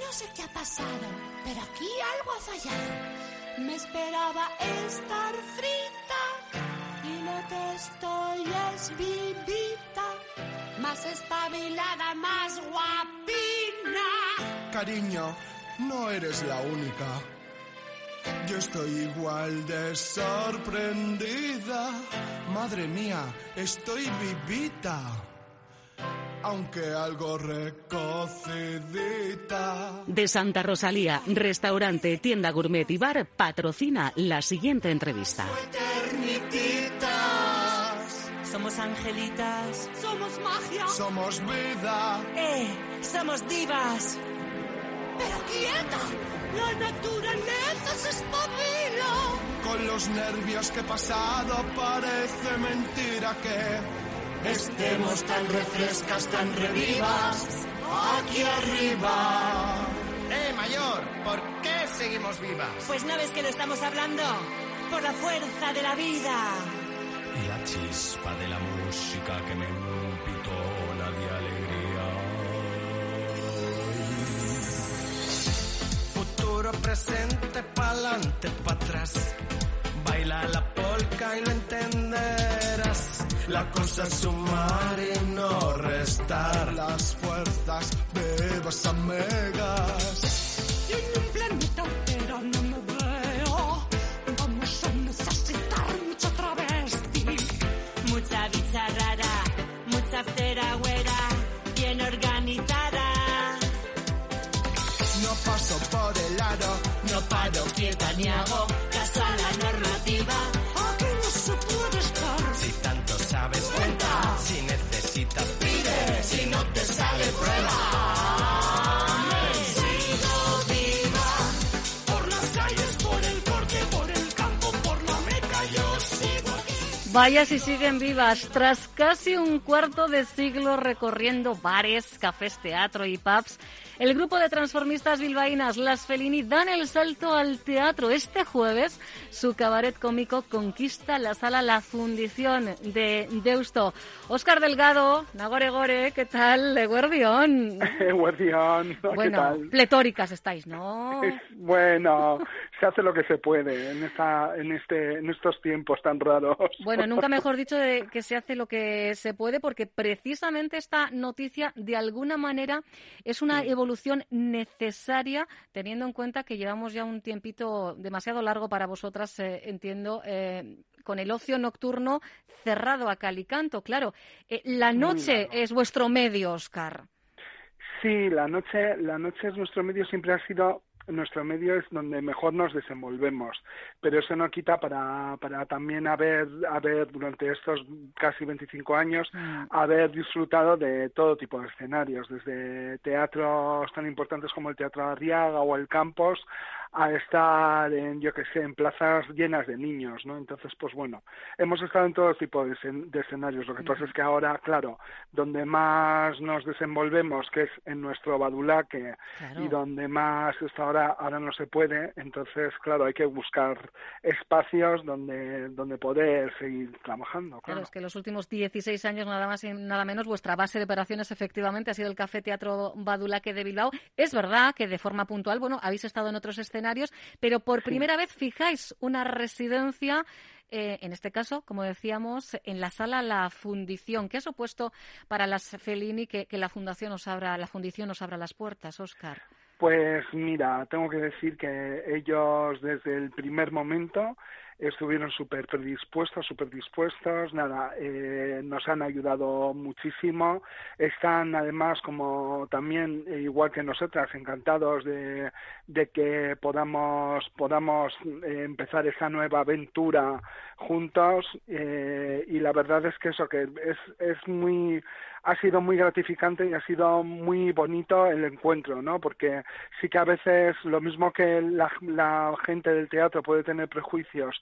No sé qué ha pasado, pero aquí algo ha fallado. Me esperaba estar frita y lo que estoy es vivita, más espabilada, más guapina. Cariño, no eres la única. Yo estoy igual de sorprendida. Madre mía, estoy vivita. Aunque algo recocidita. De Santa Rosalía, restaurante, tienda gourmet y bar patrocina la siguiente entrevista. Eternititas. Somos angelitas. Somos magia, Somos vida. ¡Eh! ¡Somos divas! pero quieta. La naturaleza se espabila. Con los nervios que he pasado parece mentira que estemos tan refrescas, tan revivas aquí arriba. ¡Eh, mayor! ¿Por qué seguimos vivas? Pues no ves que lo estamos hablando. Por la fuerza de la vida. Y la chispa de la música que me pitona de alegría. Futuro, presente, pa'lante, pa' atrás. Baila la polca y lo entenderás. La cosa es sumar y no restar las fuerzas vivas amigas. Y en un planeta entero no me veo. Vamos a necesitar mucho travesti. Mucha bicha rara. Mucha ftera güera. Bien organizada. No paso por el aro, No paro quieta ni hago caso a la normativa. Si necesitas, pide. Si no te sale, prueba. Sigo viva. Por las calles, por el corte, por el campo, por la meca, yo sigo aquí. Vaya si siguen vivas. Tras casi un cuarto de siglo recorriendo bares, cafés, teatro y pubs, el grupo de transformistas bilbaínas Las Felini dan el salto al teatro. Este jueves su cabaret cómico conquista la sala La Fundición de Deusto. Óscar Delgado, Nagore Gore, ¿qué tal? Guardión. Guardián, ¿qué Bueno, tal? pletóricas estáis, ¿no? Es- bueno, se hace lo que se puede en esta, en este, en estos tiempos tan raros. Bueno, nunca mejor dicho de que se hace lo que se puede, porque precisamente esta noticia, de alguna manera, es una evolución necesaria, teniendo en cuenta que llevamos ya un tiempito demasiado largo para vosotras, eh, entiendo, eh, con el ocio nocturno cerrado a cal y canto. Claro, eh, la noche largo. es vuestro medio, Oscar. Sí, la noche, la noche es nuestro medio, siempre ha sido nuestro medio es donde mejor nos desenvolvemos, pero eso no quita para, para también haber, haber durante estos casi 25 años Mm. haber disfrutado de todo tipo de escenarios, desde teatros tan importantes como el Teatro Arriaga o el Campos a estar en, yo que sé, en plazas llenas de niños, ¿no? Entonces, pues bueno, hemos estado en todo tipo de, escen- de escenarios. Lo que pasa es que ahora, claro, donde más nos desenvolvemos, que es en nuestro badulaque, Claro. y donde más hasta ahora, ahora no se puede, entonces, claro, hay que buscar espacios donde, donde poder seguir trabajando, Claro, claro. es que los últimos 16 años, nada más y nada menos, vuestra base de operaciones efectivamente ha sido el Café Teatro Badulaque de Bilbao. Es verdad que de forma puntual, bueno, habéis estado en otros escenarios, pero por primera vez fijáis una residencia, eh, en este caso, como decíamos, en la sala La Fundición. ¿Qué ha supuesto para las Fellini que, que la fundación os abra, la fundición os abra las puertas, Oscar? Pues mira, tengo que decir que ellos desde el primer momento estuvieron súper predispuestos, súper dispuestos, nada, eh, nos han ayudado muchísimo, están además como también, eh, igual que nosotras, encantados de, de que podamos, podamos eh, empezar esa nueva aventura juntos eh, y la verdad es que eso, que es, es muy, ha sido muy gratificante y ha sido muy bonito el encuentro, ¿no? Porque sí que a veces lo mismo que la, la gente del teatro puede tener prejuicios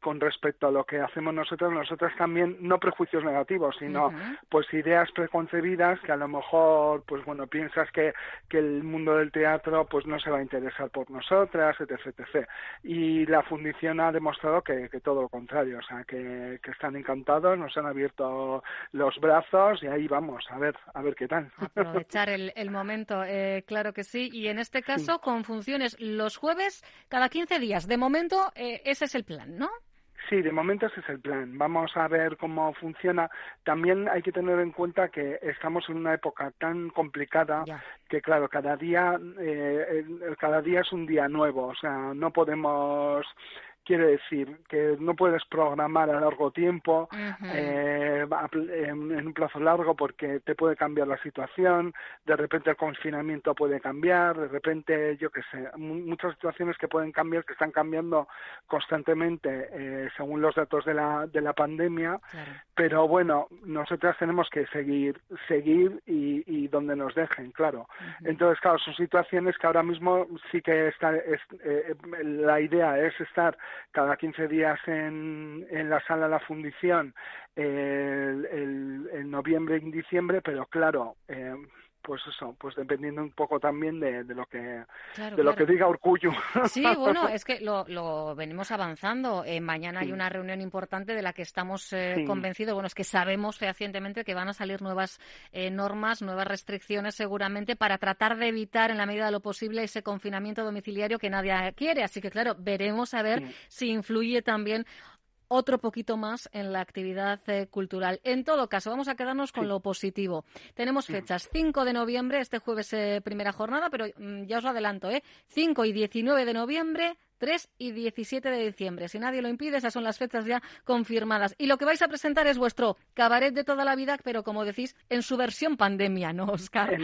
con respecto a lo que hacemos nosotros, nosotras también, no prejuicios negativos, sino pues ideas preconcebidas que a lo mejor, pues bueno, piensas que, que el mundo del teatro pues no se va a interesar por nosotras, etc, etc. Y la fundición ha demostrado que, que todo lo contrario, o sea, que, que están encantados, nos han abierto los brazos y ahí vamos, a ver, a ver qué tal. Aprovechar el, el momento, eh, claro que sí, y en este caso con funciones los jueves cada 15 días. De momento, eh, ese es el plan, ¿no? Sí, de momento ese es el plan. Vamos a ver cómo funciona. También hay que tener en cuenta que estamos en una época tan complicada que, claro, cada día, eh, cada día es un día nuevo. O sea, no podemos quiere decir que no puedes programar a largo tiempo, eh, en un plazo largo, porque te puede cambiar la situación, de repente el confinamiento puede cambiar, de repente, yo qué sé, muchas situaciones que pueden cambiar, que están cambiando constantemente eh, según los datos de la, de la pandemia, pero bueno, nosotras tenemos que seguir, seguir y, y donde nos dejen, claro. Entonces, claro, son situaciones que ahora mismo sí que está, es, eh, la idea es estar cada 15 días en, en la sala de la fundición el, el, en noviembre y diciembre, pero claro, eh, pues eso, pues dependiendo un poco también de, de lo que de lo que diga Orcullo. Sí, bueno, es que lo, lo venimos avanzando. Eh, mañana hay una reunión importante de la que estamos eh, convencidos. Bueno, es que sabemos fehacientemente que van a salir nuevas eh, normas, nuevas restricciones seguramente para tratar de evitar en la medida de lo posible ese confinamiento domiciliario que nadie quiere. Así que claro, veremos a ver si influye también otro poquito más en la actividad eh, cultural. En todo caso, vamos a quedarnos con lo positivo. Tenemos fechas 5 de noviembre, este jueves eh, primera jornada, pero mm, ya os lo adelanto, ¿eh? 5 y 19 de noviembre 3 y 17 de diciembre. Si nadie lo impide, esas son las fechas ya confirmadas. Y lo que vais a presentar es vuestro cabaret de toda la vida, pero como decís, en su versión pandemia, ¿no, Oscar?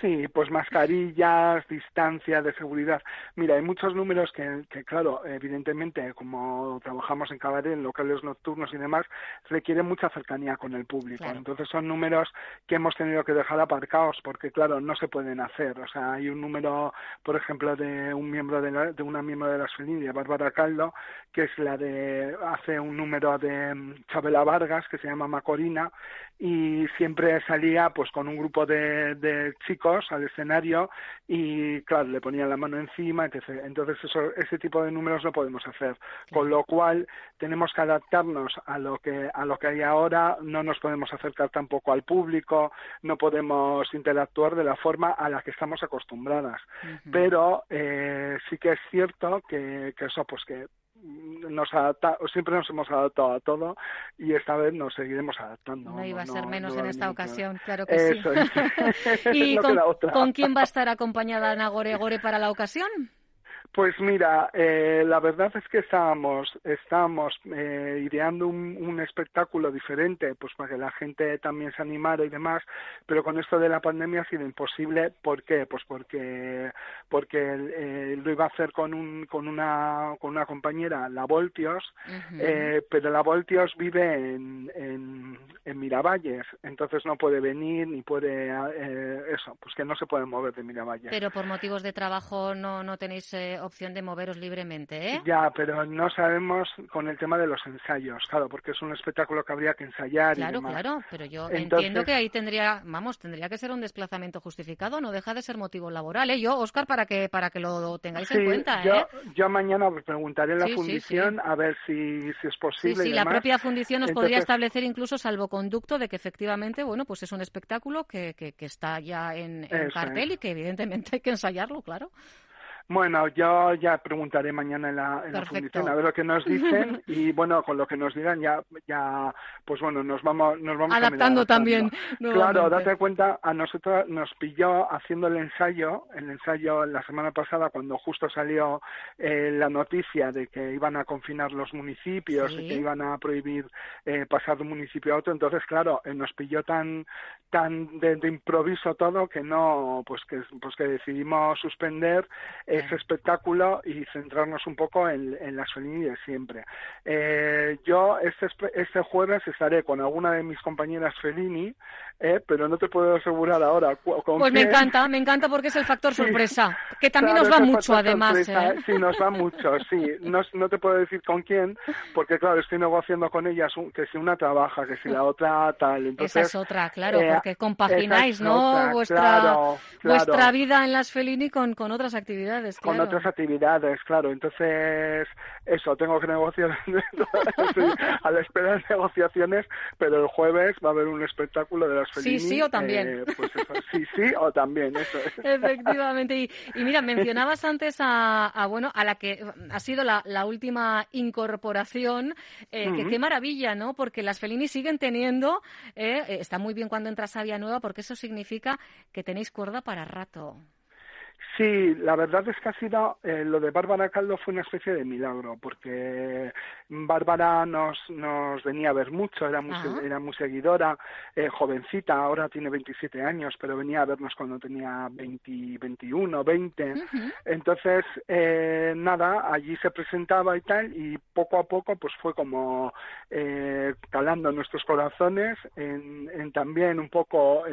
sí, pues mascarillas, distancia de seguridad. Mira, hay muchos números que, claro, evidentemente, como trabajamos en cabaret, en locales nocturnos y demás, requieren mucha cercanía con el público. Entonces son números que hemos tenido que dejar aparcados porque, claro, no se pueden hacer. O sea, hay un número, por ejemplo, de un miembro de, de una miembro de de las Felinia, Bárbara Caldo, que es la de, hace un número de mm, Chabela Vargas, que se llama Macorina, y siempre salía pues con un grupo de, de chicos al escenario y claro, le ponían la mano encima, etc. Entonces eso, ese tipo de números no podemos hacer, con lo cual tenemos que adaptarnos a lo que, a lo que hay ahora, no nos podemos acercar tampoco al público, no podemos interactuar de la forma a la que estamos acostumbradas. Pero eh, sí que es cierto que, que eso, pues que nos adapta, siempre nos hemos adaptado a todo y esta vez nos seguiremos adaptando. No iba a ser menos en esta ocasión, claro que sí. ¿Y con, con, quién va a estar acompañada Nagore Gore para la ocasión? Pues mira, eh, la verdad es que estábamos, estábamos eh, ideando un, un, espectáculo diferente, pues para que la gente también se animara y demás, pero con esto de la pandemia ha sido imposible. ¿Por qué? Pues porque, porque eh, lo iba a hacer con, un, con, una, con una compañera, la Voltios, eh, pero la Voltios vive en, en, en, Miravalles, entonces no puede venir ni puede, eh, eso, pues que no se puede mover de Miravalles. Pero por motivos de trabajo no, no tenéis opción de moveros libremente, ¿eh? Ya, pero no sabemos con el tema de los ensayos, claro, porque es un espectáculo que habría que ensayar. Claro, y demás. claro, pero yo entiendo que ahí tendría, vamos, tendría que ser un desplazamiento justificado, no deja de ser motivo laboral, ¿eh? Yo, Oscar, para que para que lo tengáis sí, en cuenta, yo, ¿eh? Yo mañana preguntaré en la sí, fundición sí, a ver si, si es posible. Sí, sí, y la propia fundición nos Entonces, podría establecer incluso salvoconducto de que efectivamente, bueno, pues es un espectáculo que, que, que está ya en, cartel y que evidentemente hay que ensayarlo, claro. Bueno, yo ya preguntaré mañana en la, en la Perfecto. fundición a ver lo que nos dicen y bueno, con lo que nos digan ya, ya pues bueno, nos vamos, nos vamos Adaptando también. Claro, date cuenta, a nosotros nos pilló haciendo el ensayo, el ensayo la semana pasada cuando justo salió eh, la noticia de que iban a confinar los municipios Sí. y que iban a prohibir eh, pasar de un municipio a otro, entonces claro, eh, nos pilló tan tan de, de improviso todo que no, pues que pues que decidimos suspender ese espectáculo y centrarnos un poco en, en las Fellini de siempre. Eh, yo este, este jueves estaré con alguna de mis compañeras Fellini ¿eh? pero no te puedo asegurar ahora. pues me encanta, me encanta porque es el factor sorpresa, que también nos va mucho además. ¿eh? Sí, nos va mucho, sí. No, no, te puedo decir con quién, porque claro, estoy negociando con ellas que si una trabaja, que si la otra tal. Entonces, esa es otra, claro, eh, porque compagináis, ¿no? vuestra, vuestra vida en las Felini con, con otras actividades. Con otras actividades, claro. Entonces, eso, tengo que negociar a la espera de negociaciones, pero el jueves va a haber un espectáculo de las Felini. Sí, sí o también. Eh, pues sí, sí o también, eso Efectivamente. Y, mira, mencionabas antes a, bueno, a la que ha sido la, última incorporación, eh, que qué maravilla, ¿no? Porque las Felini siguen teniendo, eh, está muy bien cuando entra Sabia Nueva, porque eso significa que tenéis cuerda para rato. Sí, la verdad es que ha sido, eh, lo de Bárbara Caldo fue una especie de milagro, porque Bárbara nos, nos venía a ver mucho, era muy, era muy seguidora, eh, jovencita, ahora tiene 27 años, pero venía a vernos cuando tenía 20, 21, 20. Entonces, eh, nada, allí se presentaba y tal, y poco a poco pues fue como calando nuestros corazones, en, en también un poco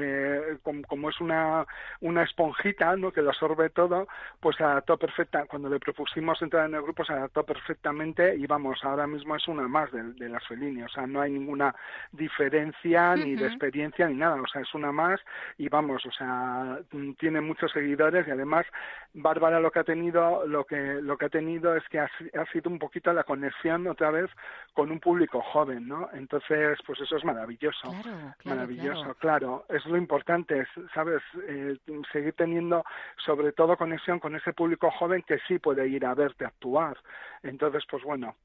como, como, es una, una esponjita, ¿no? que lo absorbe todo, pues se adaptó perfecta. Cuando le propusimos entrar en el grupo se adaptó perfectamente y vamos, ahora mismo es una más de, de las Felini, o sea, no hay ninguna diferencia ni de experiencia ni nada, o sea, es una más y vamos, o sea, tiene muchos seguidores y además Bárbara lo que ha tenido, lo que lo que ha tenido es que ha, sido un poquito la conexión otra vez con un público joven, ¿no? Entonces, pues eso es maravilloso, maravilloso, claro. es lo importante, sabes, eh, seguir teniendo sobre todo conexión con ese público joven que sí puede ir a verte actuar. Entonces, pues bueno,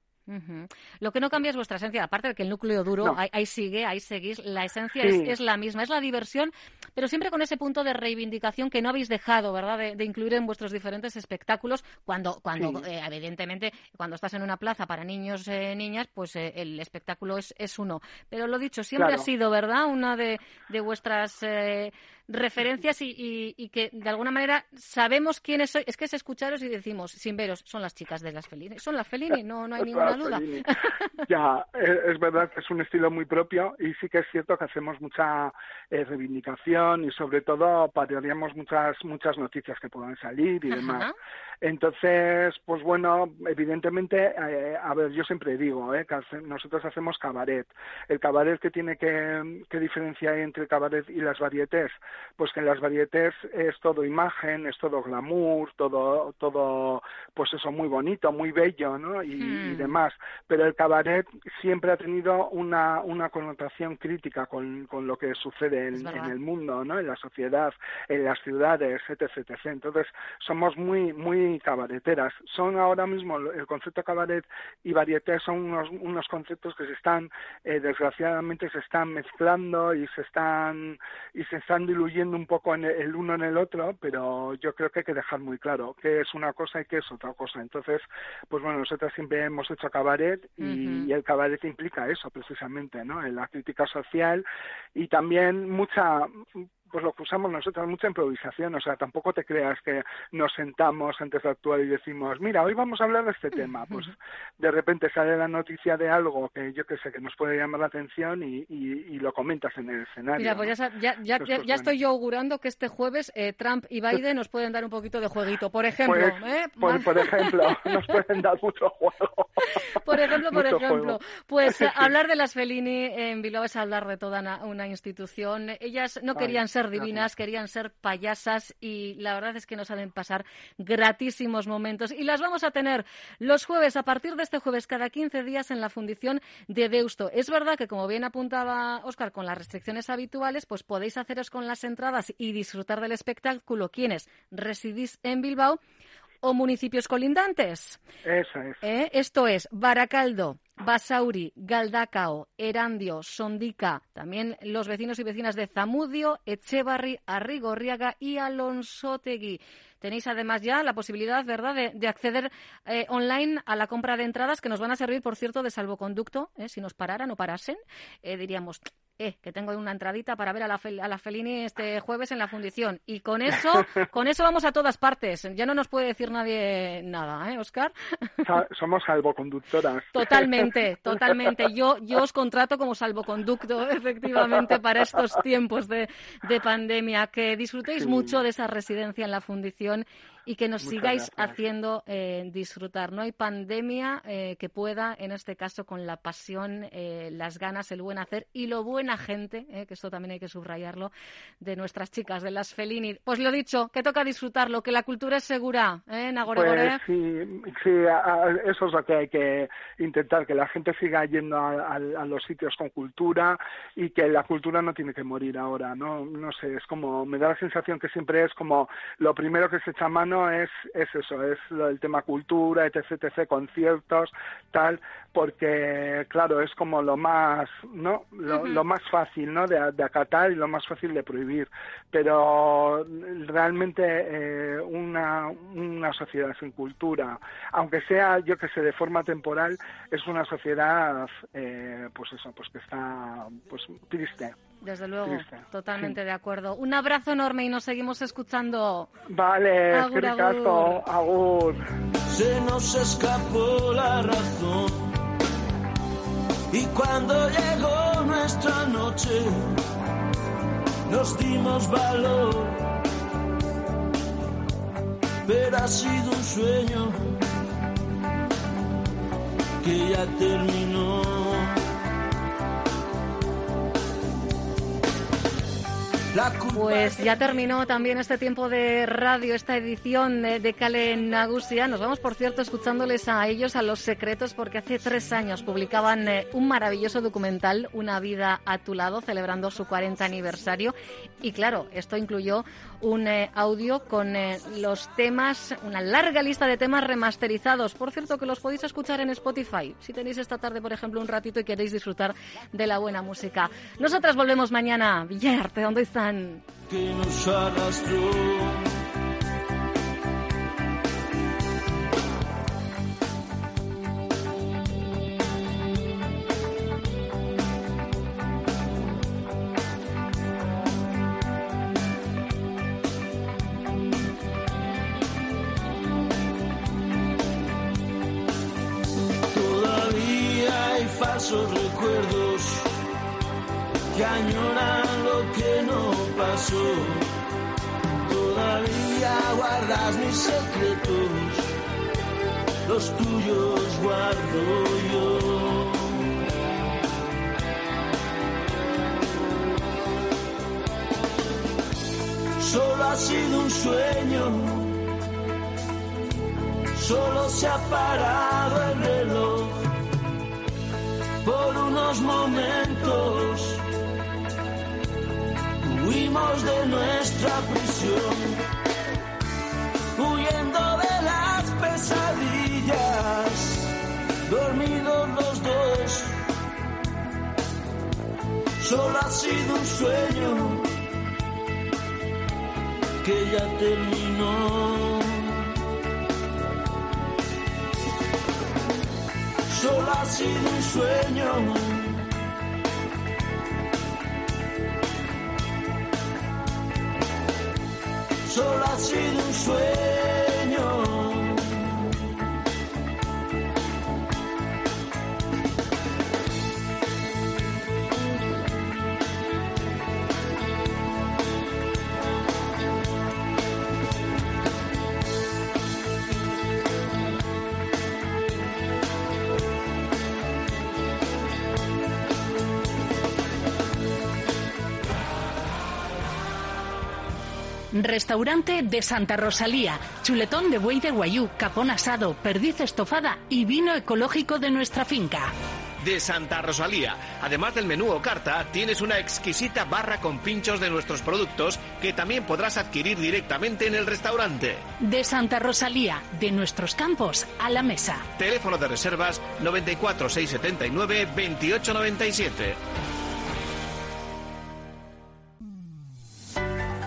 lo que no cambia es vuestra esencia, aparte de que el núcleo duro, ahí, sigue, ahí seguís, la esencia es, la misma, es la diversión, pero siempre con ese punto de reivindicación que no habéis dejado, ¿verdad?, de, incluir en vuestros diferentes espectáculos, cuando, cuando eh, evidentemente, cuando estás en una plaza para niños y eh, niñas, pues eh, el espectáculo es, es uno. Pero lo dicho, siempre ha sido, ¿verdad?, una de, de vuestras referencias y, que de alguna manera sabemos quiénes sois. Es que es escucharos y decimos, sin veros, son las chicas de las Felini. Son las Felini, no, no hay ninguna duda. ya, es, verdad que es un estilo muy propio y sí que es cierto que hacemos mucha eh, reivindicación y sobre todo pariríamos muchas, muchas noticias que puedan salir y demás. Entonces, pues bueno, evidentemente, eh, a ver, yo siempre digo eh, que nosotros hacemos cabaret. El cabaret que tiene que, que diferenciar entre el cabaret y las varietés, pues que en las varietés es todo imagen, es todo glamour, todo, todo, pues eso, muy bonito, muy bello, ¿no? Y, hmm. demás. Pero el cabaret siempre ha tenido una, una connotación crítica con, con lo que sucede en, en, el mundo, ¿no? En la sociedad, en las ciudades, etc, etc. Entonces, somos muy, muy cabareteras. Son ahora mismo el concepto cabaret y varieté son unos, unos conceptos que se están, eh, desgraciadamente, se están mezclando y se están y se están diluyendo un poco en el, uno en el otro, pero yo creo que hay que dejar muy claro qué es una cosa y qué es otra cosa. Entonces, pues bueno, nosotros siempre hemos hecho cabaret y, el cabaret implica eso precisamente, ¿no? En la crítica social y también mucha pues lo que usamos nosotros, mucha improvisación, o sea, tampoco te creas que nos sentamos antes de actuar y decimos, mira, hoy vamos a hablar de este tema, pues de repente sale la noticia de algo que yo que sé, que nos puede llamar la atención y, y, lo comentas en el escenario. Mira, pues ya, ya, ya, pues, pues, estoy yo augurando que este jueves eh, Trump y Biden nos pueden dar un poquito de jueguito, por ejemplo. Pues, ¿eh? por, ejemplo, nos pueden dar mucho juego. por ejemplo, por ejemplo. Pues hablar de las Fellini en Bilbao es hablar de toda una, institución. Ellas no querían ser divinas, querían ser payasas y la verdad es que nos hacen pasar gratísimos momentos. Y las vamos a tener los jueves, a partir de este jueves, cada 15 días en la fundición de Deusto. Es verdad que, como bien apuntaba Óscar, con las restricciones habituales, pues podéis haceros con las entradas y disfrutar del espectáculo quienes residís en Bilbao o municipios colindantes. Eso es. ¿Eh? Esto es Baracaldo, Basauri, Galdacao, Erandio, Sondica, también los vecinos y vecinas de Zamudio, Echevarri, Arrigorriaga y Alonsotegui. Tenéis además ya la posibilidad, ¿verdad?, de, acceder eh, online a la compra de entradas que nos van a servir, por cierto, de salvoconducto. ¿eh? Si nos pararan o parasen, diríamos, eh, que tengo una entradita para ver a la, a la Felini este jueves en la fundición. Y con eso, con eso vamos a todas partes. Ya no nos puede decir nadie nada, ¿eh, Oscar? Somos salvoconductoras. Totalmente, totalmente. Yo, yo os contrato como salvoconducto, efectivamente, para estos tiempos de, de pandemia. Que disfrutéis mucho de esa residencia en la fundición y que nos sigáis haciendo eh, disfrutar. No hay pandemia eh, que pueda, en este caso, con la pasión, eh, las ganas, el buen hacer y lo buena gente, que esto también hay que subrayarlo, de nuestras chicas, de las Felini. Pues lo dicho, que toca disfrutarlo, que la cultura es segura, ¿eh, Nagore pues, sí, sí eso es lo que hay que intentar, que la gente siga yendo a, los sitios con cultura y que la cultura no tiene que morir ahora, ¿no? No sé, es como, me da la sensación que siempre es como lo primero que se echa mano es, es eso, es el tema cultura, etc, etc, conciertos, tal, porque, claro, es como lo más, ¿no? Lo, más fácil, ¿no? De, acatar y lo más fácil de prohibir. Pero realmente eh, una, una sociedad sin cultura, aunque sea, yo que sé, de forma temporal, es una sociedad, eh, pues eso, pues que está, pues triste. Desde luego, totalmente de acuerdo. Un abrazo enorme y nos seguimos escuchando. Vale, agur, agur. agur. Se nos escapó la razón y cuando llegó nuestra noche nos dimos valor. Pero ha sido un sueño que ya terminó. Pues ya terminó también este tiempo de radio, esta edición de, de Cale Nagusia. Nos vamos, por cierto, escuchándoles a ellos, a los secretos, porque hace tres años publicaban eh, un maravilloso documental, Una vida a tu lado, celebrando su 40 aniversario. Y claro, esto incluyó un eh, audio con eh, los temas, una larga lista de temas remasterizados. Por cierto, que los podéis escuchar en Spotify, si tenéis esta tarde, por ejemplo, un ratito y queréis disfrutar de la buena música. Nosotras volvemos mañana. Villarte, ¿dónde Que nos arrastró falsos recuerdos que añoran lo que no pasó. Todavía guardas mis secretos, los tuyos guardo yo. Solo ha sido un sueño, solo se ha parado el reloj por unos momentos huimos de nuestra prisión, huyendo de las pesadillas, dormidos los dos. Solo ha sido un sueño que ya terminó. solo ha sido un sueño. Solo ha sido un sueño. Restaurante de Santa Rosalía, chuletón de buey de guayú, capón asado, perdiz estofada y vino ecológico de nuestra finca. De Santa Rosalía. Además del menú o carta, tienes una exquisita barra con pinchos de nuestros productos que también podrás adquirir directamente en el restaurante. De Santa Rosalía, de nuestros campos a la mesa. Teléfono de reservas 94 679 2897.